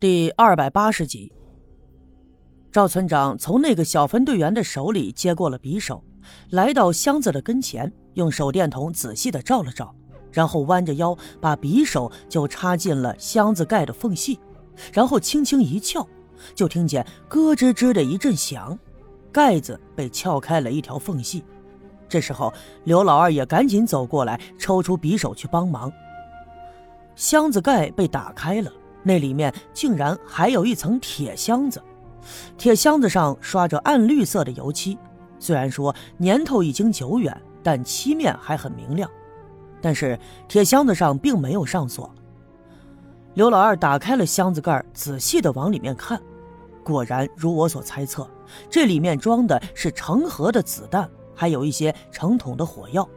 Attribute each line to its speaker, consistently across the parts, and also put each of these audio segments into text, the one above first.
Speaker 1: 第二百八十集，赵村长从那个小分队员的手里接过了匕首，来到箱子的跟前，用手电筒仔细的照了照，然后弯着腰把匕首就插进了箱子盖的缝隙，然后轻轻一撬，就听见咯吱吱的一阵响，盖子被撬开了一条缝隙。这时候，刘老二也赶紧走过来，抽出匕首去帮忙。箱子盖被打开了。那里面竟然还有一层铁箱子，铁箱子上刷着暗绿色的油漆，虽然说年头已经久远，但漆面还很明亮。但是铁箱子上并没有上锁。刘老二打开了箱子盖，仔细的往里面看，果然如我所猜测，这里面装的是成盒的子弹，还有一些成桶的火药。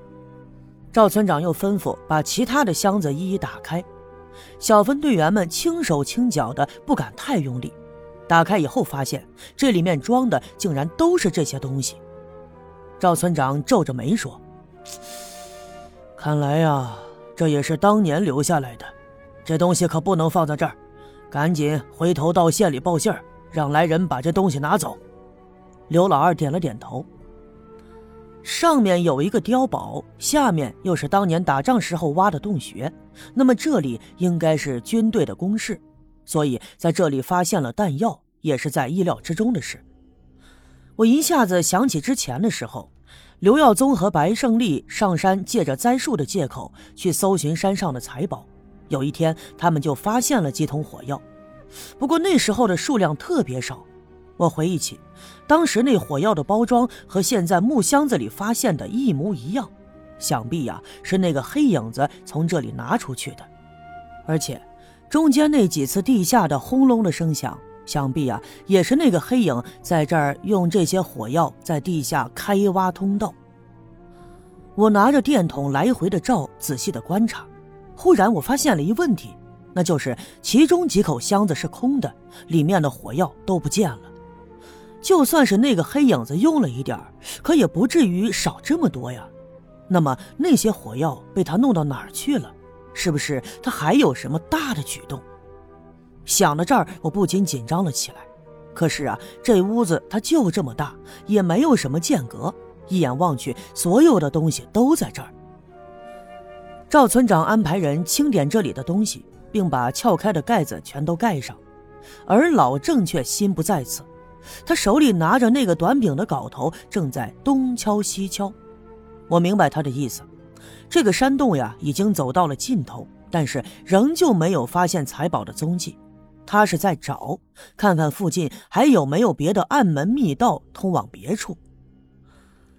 Speaker 1: 赵村长又吩咐把其他的箱子一一打开。小分队员们轻手轻脚的，不敢太用力。打开以后，发现这里面装的竟然都是这些东西。赵村长皱着眉说：“看来呀，这也是当年留下来的。这东西可不能放在这儿，赶紧回头到县里报信儿，让来人把这东西拿走。”刘老二点了点头。上面有一个碉堡，下面又是当年打仗时候挖的洞穴，那么这里应该是军队的工事，所以在这里发现了弹药也是在意料之中的事。我一下子想起之前的时候，刘耀宗和白胜利上山借着栽树的借口去搜寻山上的财宝，有一天他们就发现了几桶火药，不过那时候的数量特别少。我回忆起，当时那火药的包装和现在木箱子里发现的一模一样，想必呀是那个黑影子从这里拿出去的。而且，中间那几次地下的轰隆的声响，想必呀也是那个黑影在这儿用这些火药在地下开挖通道。我拿着电筒来回的照，仔细的观察，忽然我发现了一问题，那就是其中几口箱子是空的，里面的火药都不见了。就算是那个黑影子用了一点可也不至于少这么多呀。那么那些火药被他弄到哪儿去了？是不是他还有什么大的举动？想到这儿，我不禁紧张了起来。可是啊，这屋子它就这么大，也没有什么间隔，一眼望去，所有的东西都在这儿。赵村长安排人清点这里的东西，并把撬开的盖子全都盖上，而老郑却心不在此。他手里拿着那个短柄的镐头，正在东敲西敲。我明白他的意思，这个山洞呀，已经走到了尽头，但是仍旧没有发现财宝的踪迹。他是在找，看看附近还有没有别的暗门密道通往别处。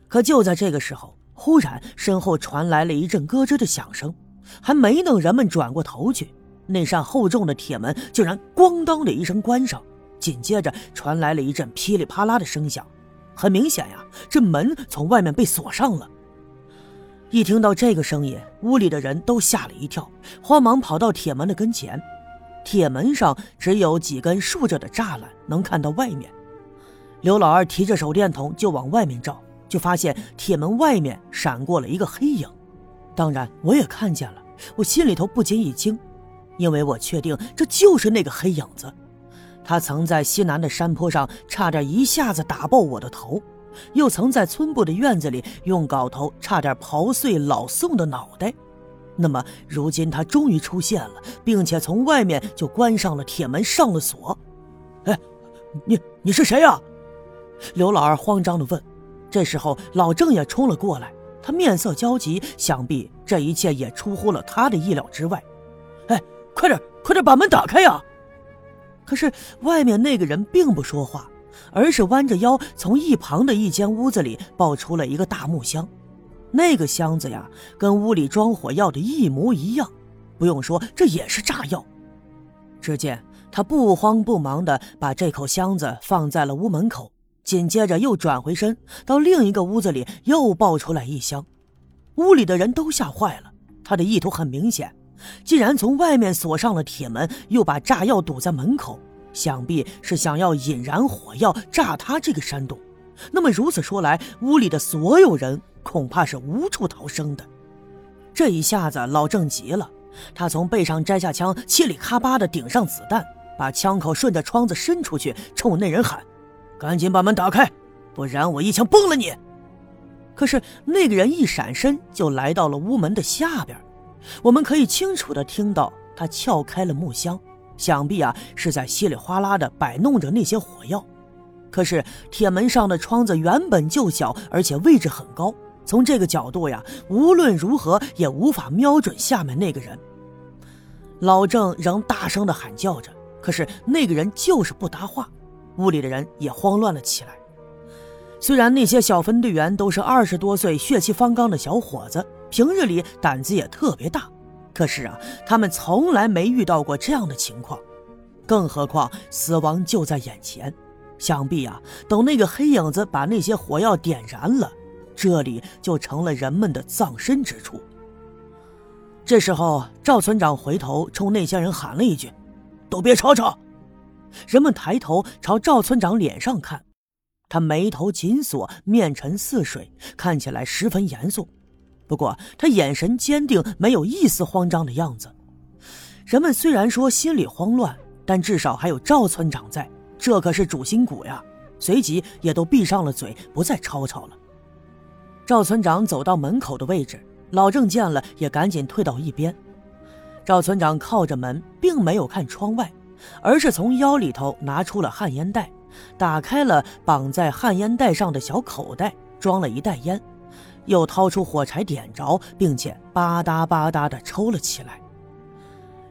Speaker 1: 可就在这个时候，忽然身后传来了一阵咯吱的响声，还没等人们转过头去，那扇厚重的铁门竟然“咣当”的一声关上。紧接着传来了一阵噼里啪啦的声响，很明显呀，这门从外面被锁上了。一听到这个声音，屋里的人都吓了一跳，慌忙跑到铁门的跟前。铁门上只有几根竖着的栅栏，能看到外面。刘老二提着手电筒就往外面照，就发现铁门外面闪过了一个黑影。当然，我也看见了，我心里头不禁一惊，因为我确定这就是那个黑影子。他曾在西南的山坡上差点一下子打爆我的头，又曾在村部的院子里用镐头差点刨碎老宋的脑袋。那么如今他终于出现了，并且从外面就关上了铁门，上了锁。哎，你你是谁呀？刘老二慌张地问。这时候老郑也冲了过来，他面色焦急，想必这一切也出乎了他的意料之外。哎，快点快点把门打开呀！可是外面那个人并不说话，而是弯着腰从一旁的一间屋子里抱出了一个大木箱。那个箱子呀，跟屋里装火药的一模一样，不用说，这也是炸药。只见他不慌不忙地把这口箱子放在了屋门口，紧接着又转回身到另一个屋子里又抱出来一箱。屋里的人都吓坏了，他的意图很明显。既然从外面锁上了铁门，又把炸药堵在门口，想必是想要引燃火药炸塌这个山洞。那么如此说来，屋里的所有人恐怕是无处逃生的。这一下子，老郑急了，他从背上摘下枪，嘁里咔吧的顶上子弹，把枪口顺着窗子伸出去，冲那人喊：“赶紧把门打开，不然我一枪崩了你！”可是那个人一闪身就来到了屋门的下边，我们可以清楚的听到他撬开了木箱，想必啊是在稀里哗啦的摆弄着那些火药。可是铁门上的窗子原本就小，而且位置很高，从这个角度呀，无论如何也无法瞄准下面那个人。老郑仍大声的喊叫着，可是那个人就是不答话，屋里的人也慌乱了起来。虽然那些小分队员都是二十多岁、血气方刚的小伙子，平日里胆子也特别大，可是啊，他们从来没遇到过这样的情况，更何况死亡就在眼前。想必啊，等那个黑影子把那些火药点燃了，这里就成了人们的葬身之处。这时候，赵村长回头冲那些人喊了一句：“都别吵吵！”人们抬头朝赵村长脸上看，他眉头紧锁，面沉似水，看起来十分严肃。不过他眼神坚定，没有一丝慌张的样子。人们虽然说心里慌乱，但至少还有赵村长在。这可是主心骨呀！随即也都闭上了嘴，不再吵吵了。赵村长走到门口的位置，老郑见了也赶紧退到一边。赵村长靠着门，并没有看窗外，而是从腰里头拿出了旱烟袋，打开了绑在旱烟袋上的小口袋，装了一袋烟，又掏出火柴点着，并且吧嗒吧嗒地抽了起来。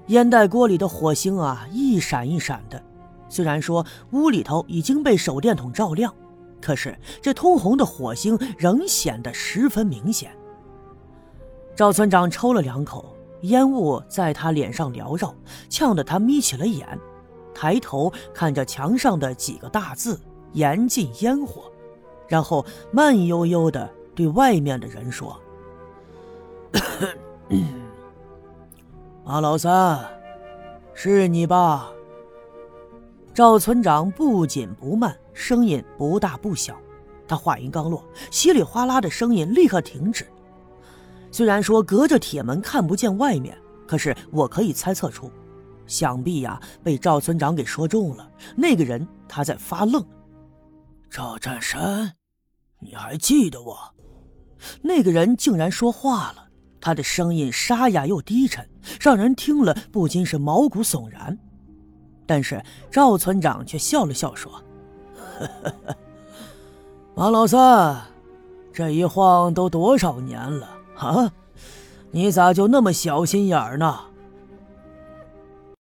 Speaker 1: 烟袋锅里的火星啊，一闪一闪的。虽然说屋里头已经被手电筒照亮，可是这通红的火星仍显得十分明显。赵村长抽了两口烟雾，在他脸上缭绕，呛得他眯起了眼，抬头看着墙上的几个大字“严禁烟火”，然后慢悠悠地对外面的人说：“ 马老三，是你吧？”赵村长不紧不慢，声音不大不小。他话音刚落，稀里哗啦的声音立刻停止。虽然说隔着铁门看不见外面，可是我可以猜测出，想必呀被赵村长给说中了。那个人他在发愣。赵占山，你还记得我？那个人竟然说话了，他的声音沙哑又低沉，让人听了不禁是毛骨悚然。但是赵村长却笑了笑说：“ 马老三，这一晃都多少年了啊？你咋就那么小心眼呢？”